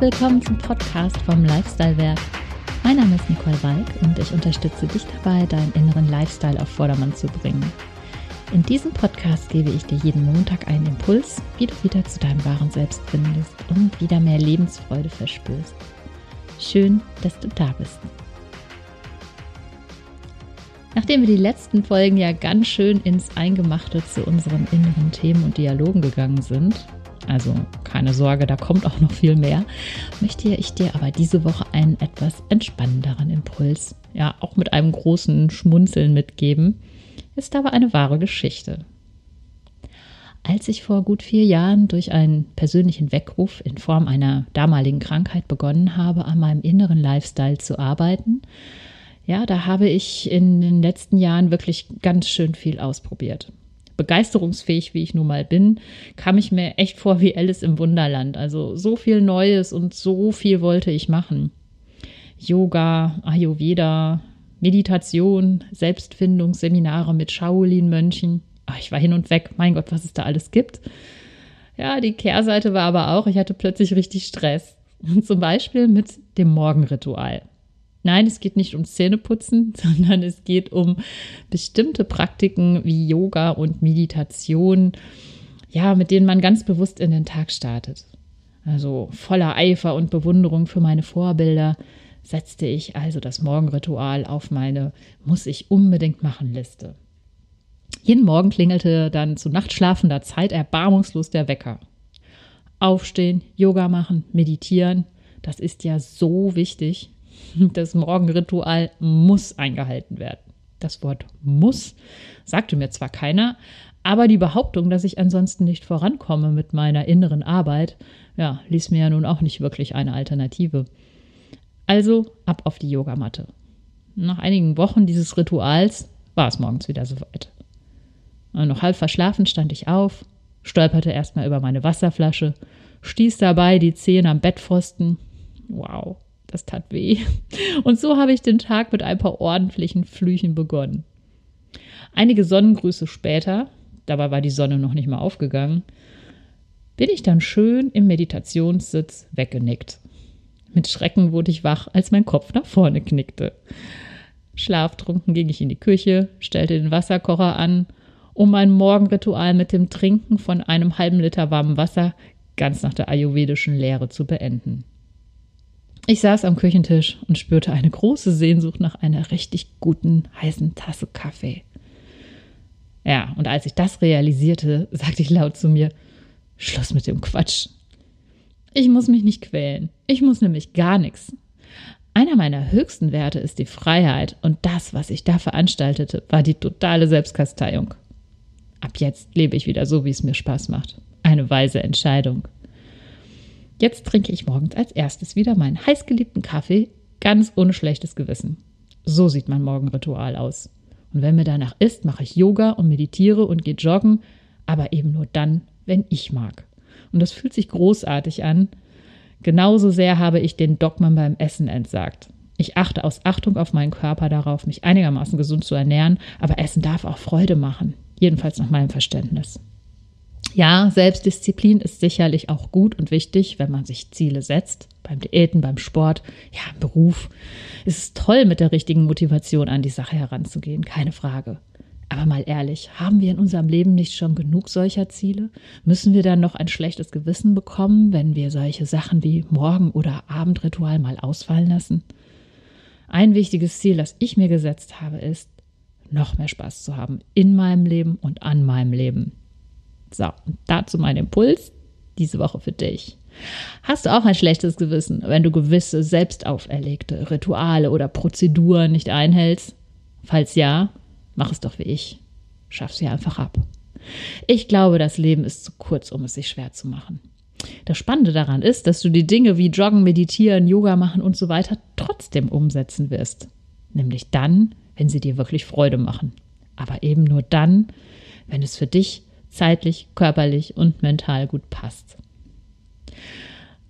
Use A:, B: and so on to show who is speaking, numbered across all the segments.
A: willkommen zum Podcast vom Lifestyle Werk. Mein Name ist Nicole Walk und ich unterstütze dich dabei, deinen inneren Lifestyle auf Vordermann zu bringen. In diesem Podcast gebe ich dir jeden Montag einen Impuls, wie du wieder zu deinem wahren Selbst findest und wieder mehr Lebensfreude verspürst. Schön, dass du da bist. Nachdem wir die letzten Folgen ja ganz schön ins Eingemachte zu unseren inneren Themen und Dialogen gegangen sind, also keine Sorge, da kommt auch noch viel mehr, möchte ich dir aber diese Woche einen etwas entspannenderen Impuls, ja auch mit einem großen Schmunzeln mitgeben, ist aber eine wahre Geschichte. Als ich vor gut vier Jahren durch einen persönlichen Weckruf in Form einer damaligen Krankheit begonnen habe, an meinem inneren Lifestyle zu arbeiten, ja, da habe ich in den letzten Jahren wirklich ganz schön viel ausprobiert begeisterungsfähig, wie ich nun mal bin, kam ich mir echt vor wie Alice im Wunderland. Also so viel Neues und so viel wollte ich machen. Yoga, Ayurveda, Meditation, Selbstfindungsseminare mit Shaolin-Mönchen. Ich war hin und weg. Mein Gott, was es da alles gibt. Ja, die Kehrseite war aber auch, ich hatte plötzlich richtig Stress. Zum Beispiel mit dem Morgenritual. Nein, es geht nicht ums Zähneputzen, sondern es geht um bestimmte Praktiken wie Yoga und Meditation, ja, mit denen man ganz bewusst in den Tag startet. Also voller Eifer und Bewunderung für meine Vorbilder setzte ich also das Morgenritual auf meine muss ich unbedingt machen Liste. Jeden Morgen klingelte dann zu nachtschlafender Zeit erbarmungslos der Wecker. Aufstehen, Yoga machen, meditieren, das ist ja so wichtig. Das Morgenritual muss eingehalten werden. Das Wort muss sagte mir zwar keiner, aber die Behauptung, dass ich ansonsten nicht vorankomme mit meiner inneren Arbeit, ja, ließ mir ja nun auch nicht wirklich eine Alternative. Also ab auf die Yogamatte. Nach einigen Wochen dieses Rituals war es morgens wieder soweit. Noch halb verschlafen stand ich auf, stolperte erstmal über meine Wasserflasche, stieß dabei die Zehen am Bettpfosten. Wow, das tat weh. Und so habe ich den Tag mit ein paar ordentlichen Flüchen begonnen. Einige Sonnengrüße später, dabei war die Sonne noch nicht mal aufgegangen, bin ich dann schön im Meditationssitz weggenickt. Mit Schrecken wurde ich wach, als mein Kopf nach vorne knickte. Schlaftrunken ging ich in die Küche, stellte den Wasserkocher an, um mein Morgenritual mit dem Trinken von einem halben Liter warmem Wasser ganz nach der ayurvedischen Lehre zu beenden. Ich saß am Küchentisch und spürte eine große Sehnsucht nach einer richtig guten, heißen Tasse Kaffee. Ja, und als ich das realisierte, sagte ich laut zu mir, Schluss mit dem Quatsch. Ich muss mich nicht quälen. Ich muss nämlich gar nichts. Einer meiner höchsten Werte ist die Freiheit und das, was ich da veranstaltete, war die totale Selbstkasteiung. Ab jetzt lebe ich wieder so, wie es mir Spaß macht. Eine weise Entscheidung. Jetzt trinke ich morgens als erstes wieder meinen heißgeliebten Kaffee, ganz ohne schlechtes Gewissen. So sieht mein Morgenritual aus. Und wenn mir danach ist, mache ich Yoga und meditiere und gehe joggen, aber eben nur dann, wenn ich mag. Und das fühlt sich großartig an. Genauso sehr habe ich den Dogmen beim Essen entsagt. Ich achte aus Achtung auf meinen Körper darauf, mich einigermaßen gesund zu ernähren, aber Essen darf auch Freude machen. Jedenfalls nach meinem Verständnis. Ja, Selbstdisziplin ist sicherlich auch gut und wichtig, wenn man sich Ziele setzt. Beim Diäten, beim Sport, ja, im Beruf. Es ist toll, mit der richtigen Motivation an die Sache heranzugehen, keine Frage. Aber mal ehrlich, haben wir in unserem Leben nicht schon genug solcher Ziele? Müssen wir dann noch ein schlechtes Gewissen bekommen, wenn wir solche Sachen wie Morgen- oder Abendritual mal ausfallen lassen? Ein wichtiges Ziel, das ich mir gesetzt habe, ist, noch mehr Spaß zu haben in meinem Leben und an meinem Leben. So, dazu mein Impuls diese Woche für dich. Hast du auch ein schlechtes Gewissen, wenn du gewisse selbst auferlegte Rituale oder Prozeduren nicht einhältst? Falls ja, mach es doch wie ich. Schaff sie einfach ab. Ich glaube, das Leben ist zu kurz, um es sich schwer zu machen. Das Spannende daran ist, dass du die Dinge wie Joggen, Meditieren, Yoga machen und so weiter trotzdem umsetzen wirst. Nämlich dann, wenn sie dir wirklich Freude machen. Aber eben nur dann, wenn es für dich zeitlich, körperlich und mental gut passt.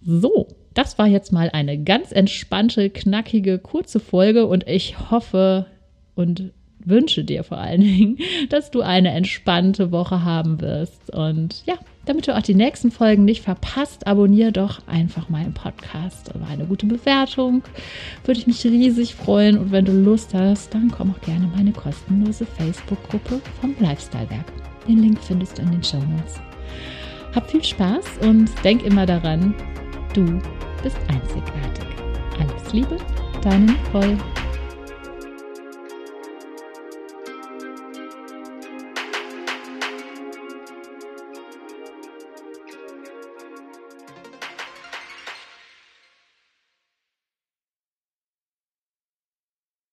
A: So, das war jetzt mal eine ganz entspannte, knackige, kurze Folge und ich hoffe und wünsche dir vor allen Dingen, dass du eine entspannte Woche haben wirst. Und ja, damit du auch die nächsten Folgen nicht verpasst, abonniere doch einfach meinen Podcast oder eine gute Bewertung. Würde ich mich riesig freuen. Und wenn du Lust hast, dann komm auch gerne in meine kostenlose Facebook-Gruppe vom Lifestyle-Werk. Den Link findest du in den Show Notes. Hab viel Spaß und denk immer daran, du bist einzigartig. Alles Liebe, deine Nicole.